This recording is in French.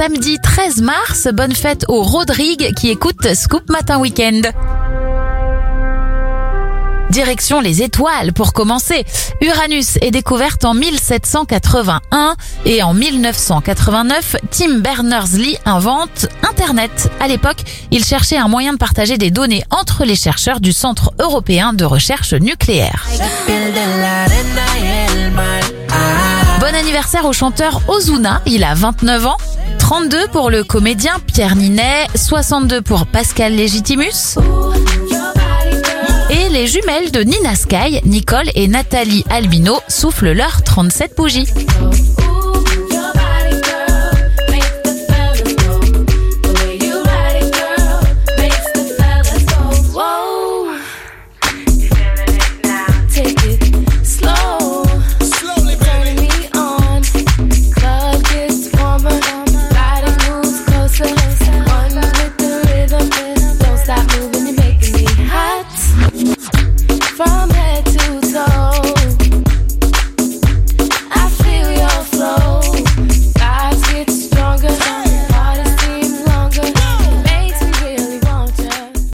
samedi 13 mars. Bonne fête au Rodrigue qui écoute Scoop Matin Weekend. Direction les étoiles pour commencer. Uranus est découverte en 1781 et en 1989, Tim Berners-Lee invente Internet. À l'époque, il cherchait un moyen de partager des données entre les chercheurs du Centre européen de recherche nucléaire. Bon anniversaire au chanteur Ozuna, il a 29 ans. 32 pour le comédien Pierre Ninet, 62 pour Pascal Légitimus. Et les jumelles de Nina Sky, Nicole et Nathalie Albino soufflent leurs 37 bougies.